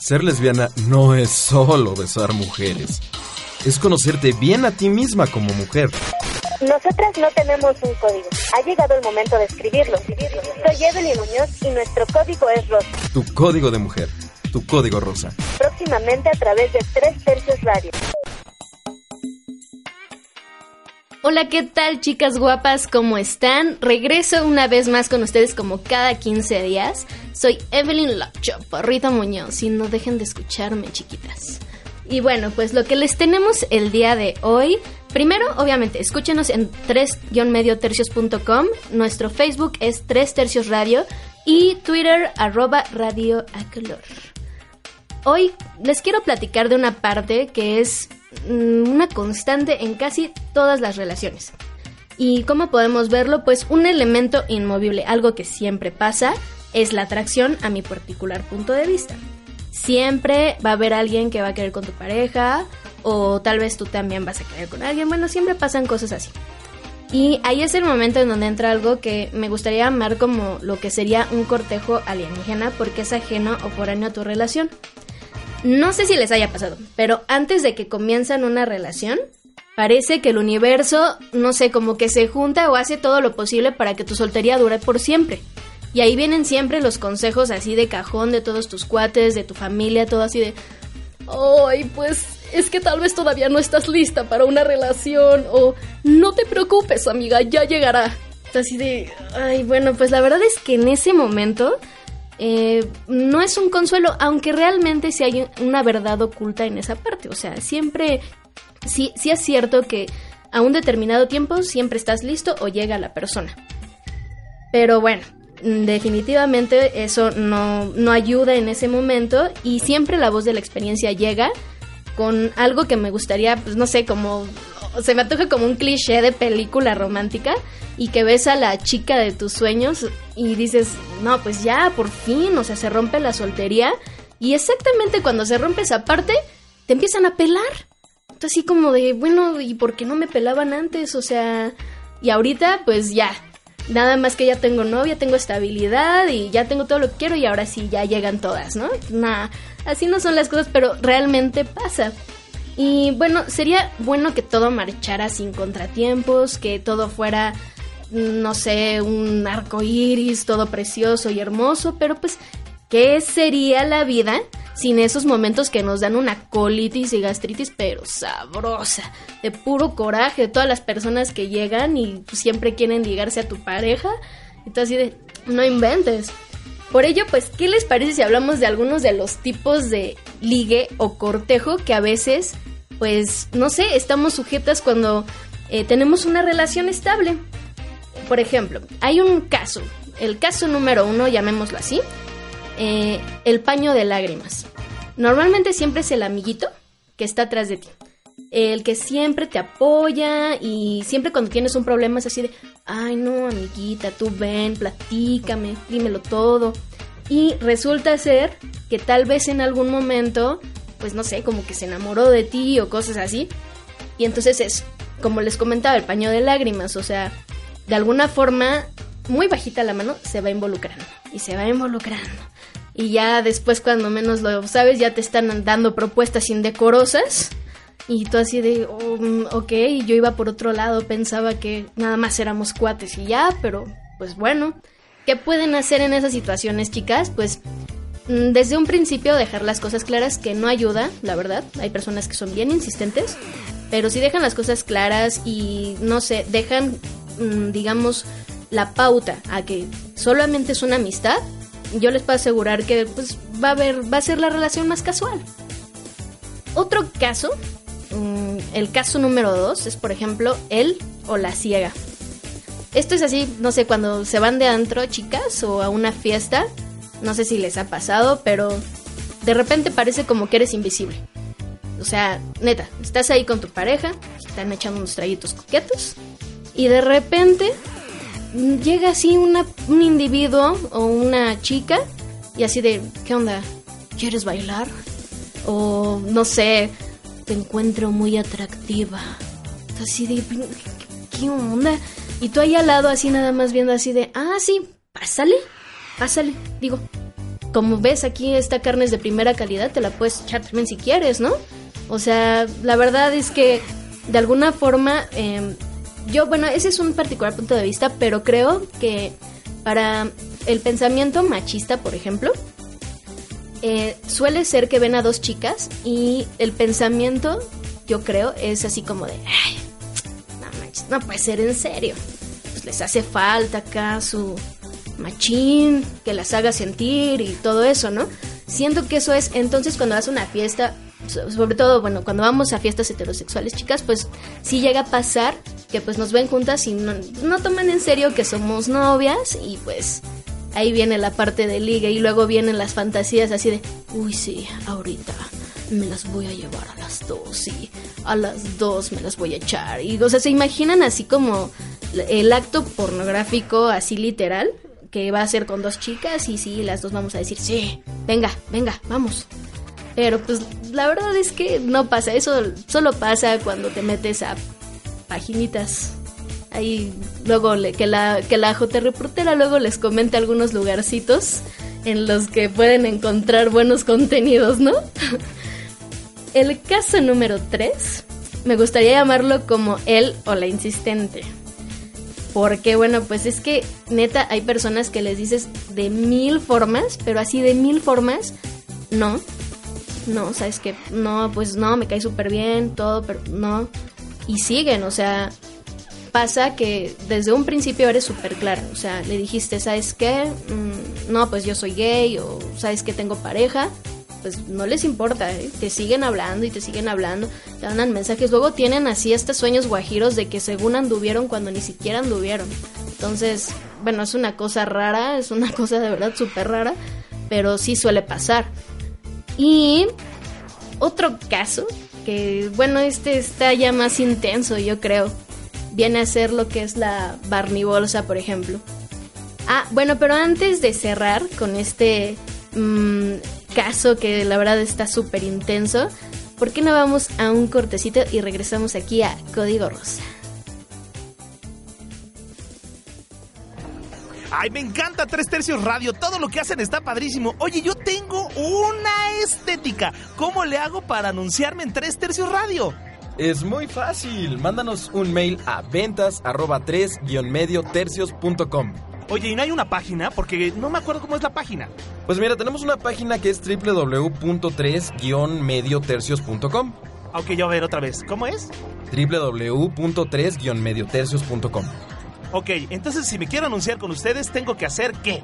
Ser lesbiana no es solo besar mujeres, es conocerte bien a ti misma como mujer. Nosotras no tenemos un código. Ha llegado el momento de escribirlo. Soy Evelyn Muñoz y nuestro código es rosa. Tu código de mujer, tu código rosa. Próximamente a través de Tres Tercios Radio. Hola, ¿qué tal chicas guapas? ¿Cómo están? Regreso una vez más con ustedes como cada 15 días. Soy Evelyn La Chaparrita Muñoz y no dejen de escucharme, chiquitas. Y bueno, pues lo que les tenemos el día de hoy. Primero, obviamente, escúchenos en 3-mediotercios.com. Nuestro Facebook es 3 tercios radio y Twitter arroba radio a color. Hoy les quiero platicar de una parte que es mm, una constante en casi todas las relaciones. ¿Y cómo podemos verlo? Pues un elemento inmovible, algo que siempre pasa, es la atracción a mi particular punto de vista. Siempre va a haber alguien que va a querer con tu pareja o tal vez tú también vas a querer con alguien. Bueno, siempre pasan cosas así. Y ahí es el momento en donde entra algo que me gustaría amar como lo que sería un cortejo alienígena porque es ajeno o foráneo a tu relación. No sé si les haya pasado, pero antes de que comienzan una relación, parece que el universo, no sé, como que se junta o hace todo lo posible para que tu soltería dure por siempre. Y ahí vienen siempre los consejos así de cajón de todos tus cuates, de tu familia, todo así de... Ay, pues es que tal vez todavía no estás lista para una relación o no te preocupes, amiga, ya llegará. Así de... Ay, bueno, pues la verdad es que en ese momento eh, no es un consuelo, aunque realmente sí hay una verdad oculta en esa parte. O sea, siempre... Sí, sí es cierto que a un determinado tiempo siempre estás listo o llega la persona. Pero bueno, definitivamente eso no, no ayuda en ese momento y siempre la voz de la experiencia llega con algo que me gustaría, pues no sé, como se me antoja como un cliché de película romántica y que ves a la chica de tus sueños y dices, no, pues ya, por fin, o sea, se rompe la soltería y exactamente cuando se rompe esa parte, te empiezan a pelar. Así como de, bueno, ¿y por qué no me pelaban antes? O sea, y ahorita pues ya, nada más que ya tengo novia, tengo estabilidad y ya tengo todo lo que quiero y ahora sí ya llegan todas, ¿no? Nada, así no son las cosas, pero realmente pasa. Y bueno, sería bueno que todo marchara sin contratiempos, que todo fuera, no sé, un arco iris, todo precioso y hermoso, pero pues, ¿qué sería la vida sin esos momentos que nos dan una colitis y gastritis, pero sabrosa, de puro coraje, de todas las personas que llegan y siempre quieren ligarse a tu pareja, y tú así de, no inventes. Por ello, pues, ¿qué les parece si hablamos de algunos de los tipos de ligue o cortejo que a veces, pues, no sé, estamos sujetas cuando eh, tenemos una relación estable? Por ejemplo, hay un caso, el caso número uno, llamémoslo así, eh, el paño de lágrimas. Normalmente siempre es el amiguito que está atrás de ti. El que siempre te apoya y siempre cuando tienes un problema es así de, ay no, amiguita, tú ven, platícame, dímelo todo. Y resulta ser que tal vez en algún momento, pues no sé, como que se enamoró de ti o cosas así. Y entonces es, como les comentaba, el paño de lágrimas, o sea, de alguna forma, muy bajita la mano, se va involucrando. Se va involucrando. Y ya después cuando menos lo sabes ya te están dando propuestas indecorosas. Y tú así de, oh, mm, ok, yo iba por otro lado, pensaba que nada más éramos cuates y ya, pero pues bueno, ¿qué pueden hacer en esas situaciones chicas? Pues mm, desde un principio dejar las cosas claras que no ayuda, la verdad, hay personas que son bien insistentes, pero si dejan las cosas claras y no sé, dejan, mm, digamos, la pauta a que solamente es una amistad, yo les puedo asegurar que pues, va, a haber, va a ser la relación más casual. Otro caso, mm, el caso número dos, es por ejemplo él o la ciega. Esto es así, no sé, cuando se van de antro chicas o a una fiesta, no sé si les ha pasado, pero de repente parece como que eres invisible. O sea, neta, estás ahí con tu pareja, están echando unos traguitos coquetos y de repente llega así una, un individuo o una chica y así de, ¿qué onda? ¿Quieres bailar? O no sé, te encuentro muy atractiva. Así de, ¿qué onda? Y tú ahí al lado así nada más viendo así de, ah, sí, pásale, pásale. Digo, como ves aquí, esta carne es de primera calidad, te la puedes echar también si quieres, ¿no? O sea, la verdad es que de alguna forma, em, yo, bueno, ese es un particular punto de vista, pero creo que para el pensamiento machista, por ejemplo, eh, suele ser que ven a dos chicas y el pensamiento, yo creo, es así como de, Ay, no no puede ser en serio. Pues les hace falta acá su machín, que las haga sentir y todo eso, ¿no? Siento que eso es, entonces cuando vas a una fiesta, sobre todo, bueno, cuando vamos a fiestas heterosexuales, chicas, pues sí llega a pasar que pues nos ven juntas y no, no toman en serio que somos novias y pues ahí viene la parte de liga y luego vienen las fantasías así de, uy sí, ahorita me las voy a llevar a las dos y a las dos me las voy a echar. Y o sea, se imaginan así como el acto pornográfico así literal que va a ser con dos chicas y sí, las dos vamos a decir, sí, venga, venga, vamos. Pero pues la verdad es que no pasa, eso solo pasa cuando te metes a paginitas ahí luego le, que la que la J reportera luego les comente algunos lugarcitos en los que pueden encontrar buenos contenidos, ¿no? El caso número 3 me gustaría llamarlo como él o la insistente. Porque bueno, pues es que neta hay personas que les dices de mil formas, pero así de mil formas, no. No, sabes que no, pues no, me cae súper bien, todo, pero no. Y siguen, o sea, pasa que desde un principio eres súper clara. O sea, le dijiste, ¿sabes qué? Mm, no, pues yo soy gay o ¿sabes que tengo pareja? Pues no les importa, ¿eh? te siguen hablando y te siguen hablando, te mandan mensajes. Luego tienen así estos sueños guajiros de que según anduvieron cuando ni siquiera anduvieron. Entonces, bueno, es una cosa rara, es una cosa de verdad súper rara, pero sí suele pasar. Y otro caso, que bueno, este está ya más intenso, yo creo viene a ser lo que es la Barney Bolsa, por ejemplo. Ah, bueno, pero antes de cerrar con este mm, caso que la verdad está súper intenso, ¿por qué no vamos a un cortecito y regresamos aquí a Código Rosa? Ay, me encanta Tres Tercios Radio. Todo lo que hacen está padrísimo. Oye, yo tengo una estética. ¿Cómo le hago para anunciarme en Tres Tercios Radio? Es muy fácil. Mándanos un mail a ventas arroba 3 medio tercios.com. Oye, ¿y no hay una página? Porque no me acuerdo cómo es la página. Pues mira, tenemos una página que es www.3-mediotercios.com. Ok, yo a ver otra vez. ¿Cómo es? www.3-mediotercios.com. Ok, entonces si me quiero anunciar con ustedes, ¿tengo que hacer qué?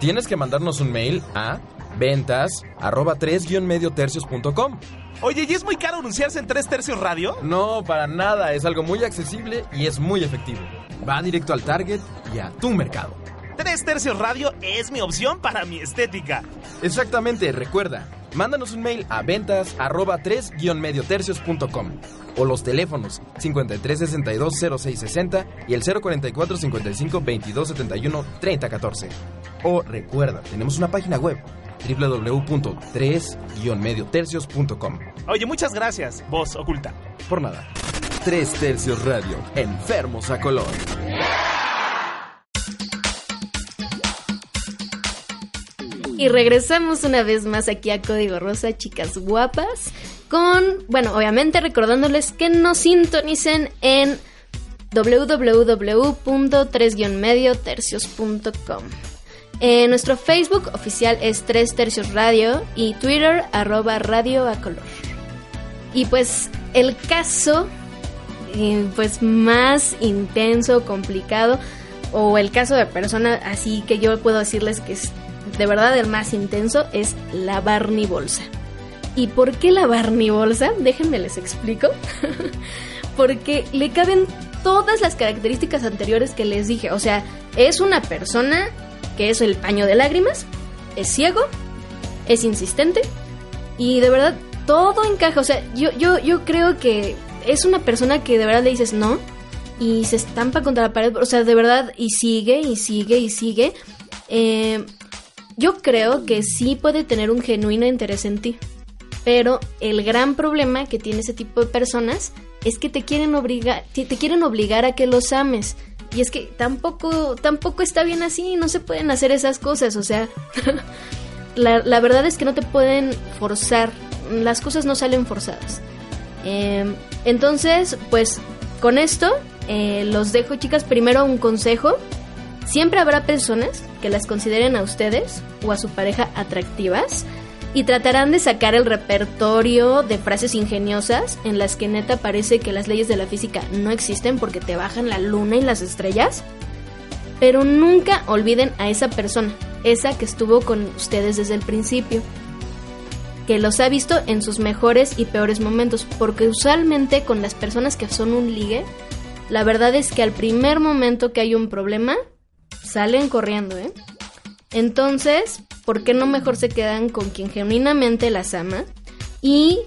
Tienes que mandarnos un mail a ventas arroba 3-mediotercios.com. Oye, ¿y es muy caro anunciarse en Tres Tercios Radio? No, para nada. Es algo muy accesible y es muy efectivo. Va directo al target y a tu mercado. Tres Tercios Radio es mi opción para mi estética. Exactamente, recuerda. Mándanos un mail a ventas arroba 3-mediotercios.com o los teléfonos 5362-0660 y el 044-55-2271-3014. O recuerda, tenemos una página web www.3-mediotercios.com. Oye, muchas gracias, voz oculta. Por nada. Tres Tercios Radio, enfermos a color. Y regresamos una vez más aquí a Código Rosa, chicas guapas, con, bueno, obviamente recordándoles que nos sintonicen en www.3-mediotercios.com. Eh, nuestro Facebook oficial es 3 Tercios Radio y Twitter arroba Radio a Color. Y pues el caso eh, pues más intenso, complicado, o el caso de persona así que yo puedo decirles que es de verdad el más intenso es la Barney Bolsa. ¿Y por qué la Barney Bolsa? Déjenme les explico. Porque le caben todas las características anteriores que les dije. O sea, es una persona que es el paño de lágrimas, es ciego, es insistente y de verdad todo encaja. O sea, yo, yo, yo creo que es una persona que de verdad le dices no y se estampa contra la pared. O sea, de verdad, y sigue y sigue y sigue. Eh, yo creo que sí puede tener un genuino interés en ti. Pero el gran problema que tiene ese tipo de personas es que te quieren obligar, te, quieren obligar a que los ames. Y es que tampoco, tampoco está bien así, no se pueden hacer esas cosas, o sea, la, verdad es que no te pueden forzar, las cosas no salen forzadas. Em, entonces, pues con esto eh, los dejo, chicas. Primero un consejo. Siempre habrá personas que las consideren a ustedes o a su pareja atractivas y tratarán de sacar el repertorio de frases ingeniosas en las que neta parece que las leyes de la física no existen porque te bajan la luna y las estrellas. Pero nunca olviden a esa persona, esa que estuvo con ustedes desde el principio que los ha visto en sus mejores y peores momentos, porque usualmente con las personas que son un ligue, la verdad es que al primer momento que hay un problema, salen corriendo, ¿eh? Entonces, ¿por qué no mejor se quedan con quien genuinamente las ama? Y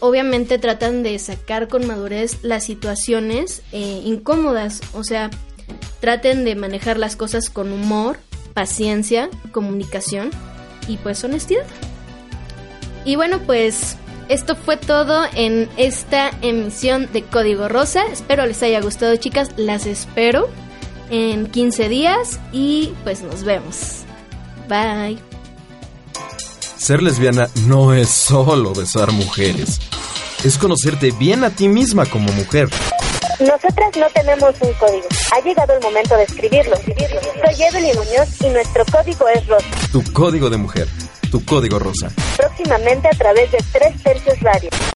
obviamente tratan de sacar con madurez las situaciones eh, incómodas, o sea, traten de manejar las cosas con humor, paciencia, comunicación y pues honestidad. Y bueno, pues esto fue todo en esta emisión de Código Rosa. Espero les haya gustado, chicas. Las espero en 15 días y pues nos vemos. Bye. Ser lesbiana no es solo besar mujeres. Es conocerte bien a ti misma como mujer. Nosotras no tenemos un código. Ha llegado el momento de escribirlo. Soy Evelyn Muñoz y nuestro código es rosa. Tu código de mujer. Tu código rosa. Próximamente a través de Tres Tercios Radio.